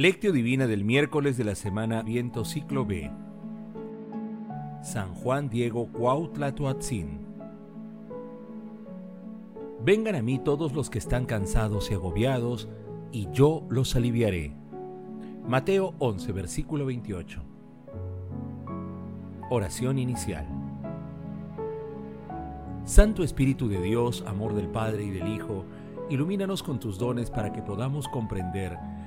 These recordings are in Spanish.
Lectio Divina del miércoles de la semana Viento Ciclo B. San Juan Diego Cuautla Toatzin. Vengan a mí todos los que están cansados y agobiados, y yo los aliviaré. Mateo 11, versículo 28. Oración inicial. Santo Espíritu de Dios, amor del Padre y del Hijo, ilumínanos con tus dones para que podamos comprender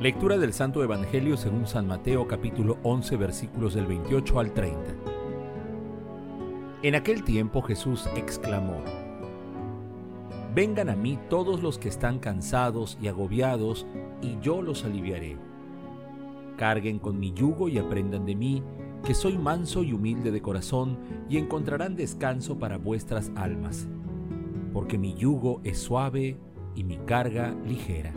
Lectura del Santo Evangelio según San Mateo capítulo 11 versículos del 28 al 30. En aquel tiempo Jesús exclamó, Vengan a mí todos los que están cansados y agobiados, y yo los aliviaré. Carguen con mi yugo y aprendan de mí, que soy manso y humilde de corazón, y encontrarán descanso para vuestras almas, porque mi yugo es suave y mi carga ligera.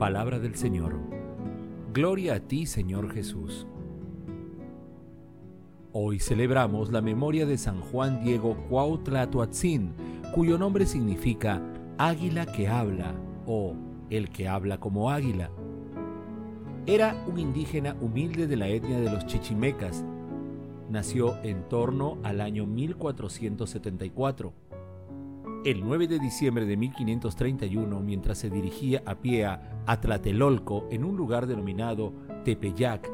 Palabra del Señor. Gloria a ti, Señor Jesús. Hoy celebramos la memoria de San Juan Diego Cuautla Tuatzin, cuyo nombre significa águila que habla o el que habla como águila. Era un indígena humilde de la etnia de los chichimecas. Nació en torno al año 1474 el 9 de diciembre de 1531, mientras se dirigía a pie a Atlatelolco, en un lugar denominado Tepeyac,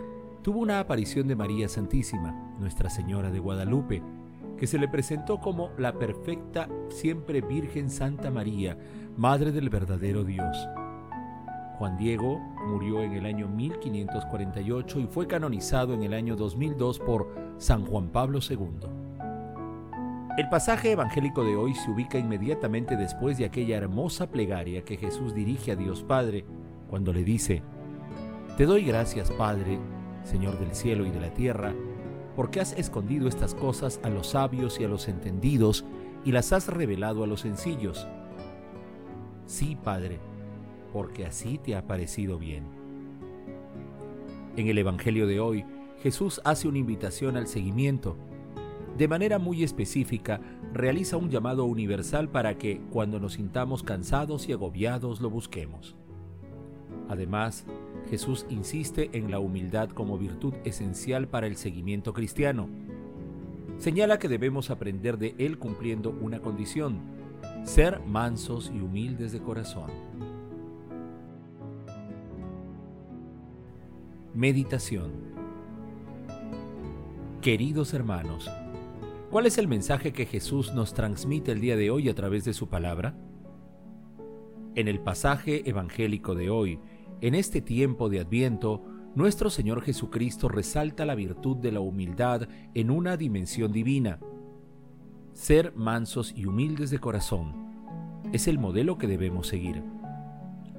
tuvo una aparición de María Santísima, Nuestra Señora de Guadalupe, que se le presentó como la perfecta, siempre Virgen Santa María, Madre del verdadero Dios. Juan Diego murió en el año 1548 y fue canonizado en el año 2002 por San Juan Pablo II. El pasaje evangélico de hoy se ubica inmediatamente después de aquella hermosa plegaria que Jesús dirige a Dios Padre cuando le dice, Te doy gracias, Padre, Señor del cielo y de la tierra, porque has escondido estas cosas a los sabios y a los entendidos y las has revelado a los sencillos. Sí, Padre, porque así te ha parecido bien. En el Evangelio de hoy, Jesús hace una invitación al seguimiento, de manera muy específica, realiza un llamado universal para que, cuando nos sintamos cansados y agobiados, lo busquemos. Además, Jesús insiste en la humildad como virtud esencial para el seguimiento cristiano. Señala que debemos aprender de Él cumpliendo una condición, ser mansos y humildes de corazón. Meditación Queridos hermanos, ¿Cuál es el mensaje que Jesús nos transmite el día de hoy a través de su palabra? En el pasaje evangélico de hoy, en este tiempo de Adviento, nuestro Señor Jesucristo resalta la virtud de la humildad en una dimensión divina. Ser mansos y humildes de corazón es el modelo que debemos seguir.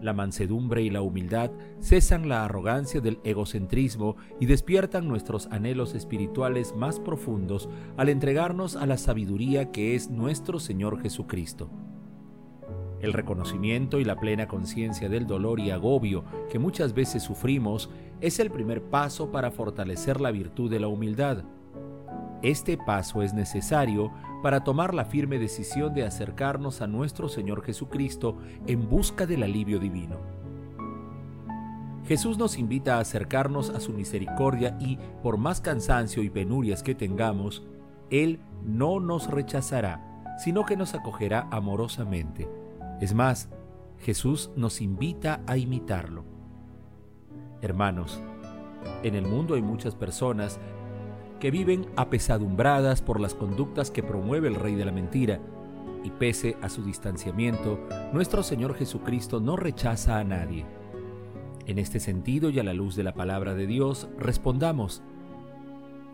La mansedumbre y la humildad cesan la arrogancia del egocentrismo y despiertan nuestros anhelos espirituales más profundos al entregarnos a la sabiduría que es nuestro Señor Jesucristo. El reconocimiento y la plena conciencia del dolor y agobio que muchas veces sufrimos es el primer paso para fortalecer la virtud de la humildad. Este paso es necesario para tomar la firme decisión de acercarnos a nuestro Señor Jesucristo en busca del alivio divino. Jesús nos invita a acercarnos a su misericordia y, por más cansancio y penurias que tengamos, Él no nos rechazará, sino que nos acogerá amorosamente. Es más, Jesús nos invita a imitarlo. Hermanos, en el mundo hay muchas personas que viven apesadumbradas por las conductas que promueve el rey de la mentira, y pese a su distanciamiento, nuestro Señor Jesucristo no rechaza a nadie. En este sentido y a la luz de la palabra de Dios, respondamos,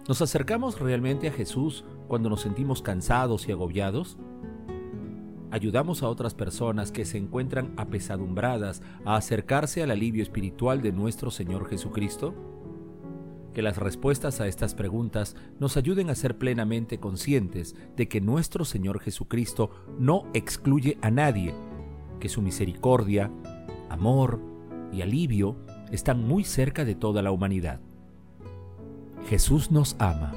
¿nos acercamos realmente a Jesús cuando nos sentimos cansados y agobiados? ¿Ayudamos a otras personas que se encuentran apesadumbradas a acercarse al alivio espiritual de nuestro Señor Jesucristo? Que las respuestas a estas preguntas nos ayuden a ser plenamente conscientes de que nuestro Señor Jesucristo no excluye a nadie, que su misericordia, amor y alivio están muy cerca de toda la humanidad. Jesús nos ama.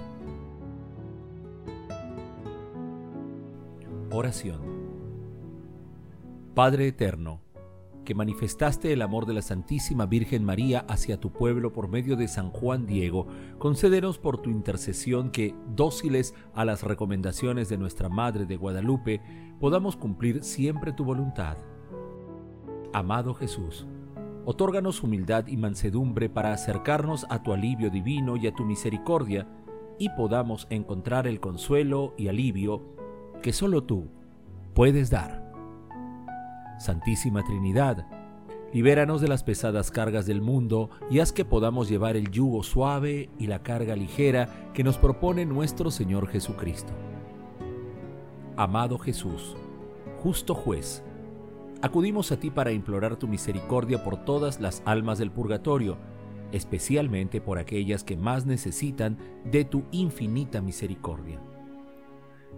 Oración. Padre Eterno, que manifestaste el amor de la Santísima Virgen María hacia tu pueblo por medio de San Juan Diego, concédenos por tu intercesión que, dóciles a las recomendaciones de nuestra Madre de Guadalupe, podamos cumplir siempre tu voluntad. Amado Jesús, otórganos humildad y mansedumbre para acercarnos a tu alivio divino y a tu misericordia, y podamos encontrar el consuelo y alivio que solo tú puedes dar. Santísima Trinidad, libéranos de las pesadas cargas del mundo y haz que podamos llevar el yugo suave y la carga ligera que nos propone nuestro Señor Jesucristo. Amado Jesús, justo juez, acudimos a ti para implorar tu misericordia por todas las almas del purgatorio, especialmente por aquellas que más necesitan de tu infinita misericordia.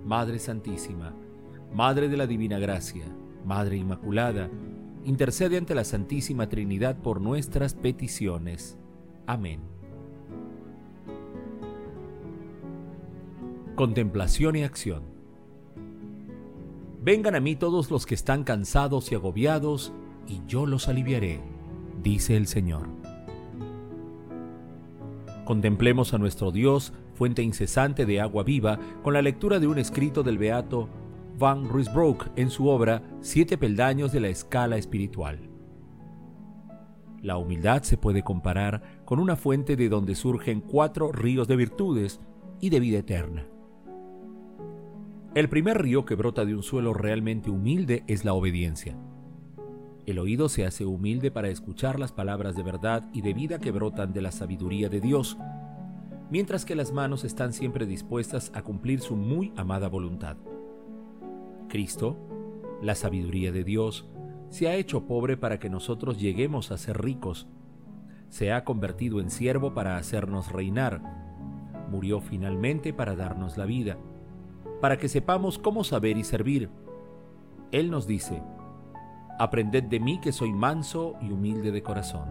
Madre Santísima, Madre de la Divina Gracia, Madre Inmaculada, intercede ante la Santísima Trinidad por nuestras peticiones. Amén. Contemplación y acción. Vengan a mí todos los que están cansados y agobiados, y yo los aliviaré, dice el Señor. Contemplemos a nuestro Dios, fuente incesante de agua viva, con la lectura de un escrito del Beato Van Ruysbroek en su obra Siete peldaños de la escala espiritual. La humildad se puede comparar con una fuente de donde surgen cuatro ríos de virtudes y de vida eterna. El primer río que brota de un suelo realmente humilde es la obediencia. El oído se hace humilde para escuchar las palabras de verdad y de vida que brotan de la sabiduría de Dios, mientras que las manos están siempre dispuestas a cumplir su muy amada voluntad. Cristo, la sabiduría de Dios, se ha hecho pobre para que nosotros lleguemos a ser ricos. Se ha convertido en siervo para hacernos reinar. Murió finalmente para darnos la vida, para que sepamos cómo saber y servir. Él nos dice, Aprended de mí que soy manso y humilde de corazón.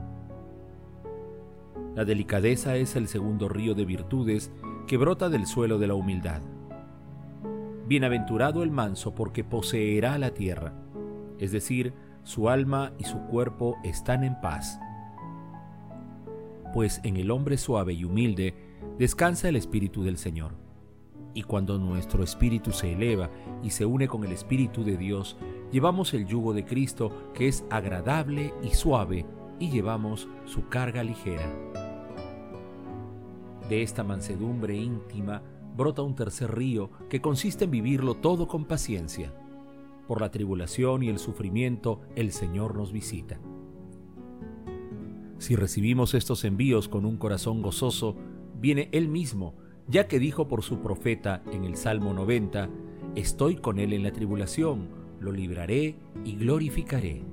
La delicadeza es el segundo río de virtudes que brota del suelo de la humildad. Bienaventurado el manso porque poseerá la tierra, es decir, su alma y su cuerpo están en paz. Pues en el hombre suave y humilde descansa el Espíritu del Señor. Y cuando nuestro espíritu se eleva y se une con el Espíritu de Dios, llevamos el yugo de Cristo que es agradable y suave y llevamos su carga ligera. De esta mansedumbre íntima brota un tercer río que consiste en vivirlo todo con paciencia. Por la tribulación y el sufrimiento el Señor nos visita. Si recibimos estos envíos con un corazón gozoso, viene Él mismo, ya que dijo por su profeta en el Salmo 90, Estoy con Él en la tribulación, lo libraré y glorificaré.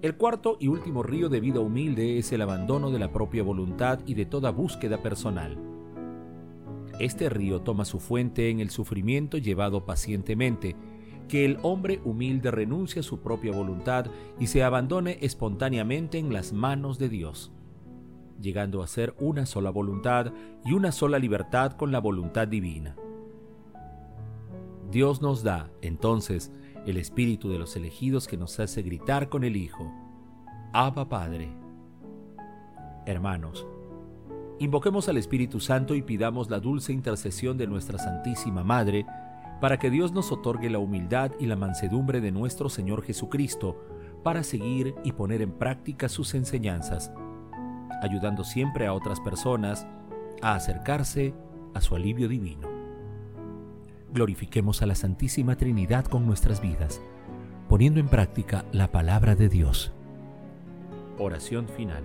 El cuarto y último río de vida humilde es el abandono de la propia voluntad y de toda búsqueda personal. Este río toma su fuente en el sufrimiento llevado pacientemente, que el hombre humilde renuncie a su propia voluntad y se abandone espontáneamente en las manos de Dios, llegando a ser una sola voluntad y una sola libertad con la voluntad divina. Dios nos da, entonces, el espíritu de los elegidos que nos hace gritar con el Hijo, Abba Padre. Hermanos, Invoquemos al Espíritu Santo y pidamos la dulce intercesión de nuestra Santísima Madre, para que Dios nos otorgue la humildad y la mansedumbre de nuestro Señor Jesucristo, para seguir y poner en práctica sus enseñanzas, ayudando siempre a otras personas a acercarse a su alivio divino. Glorifiquemos a la Santísima Trinidad con nuestras vidas, poniendo en práctica la palabra de Dios. Oración final.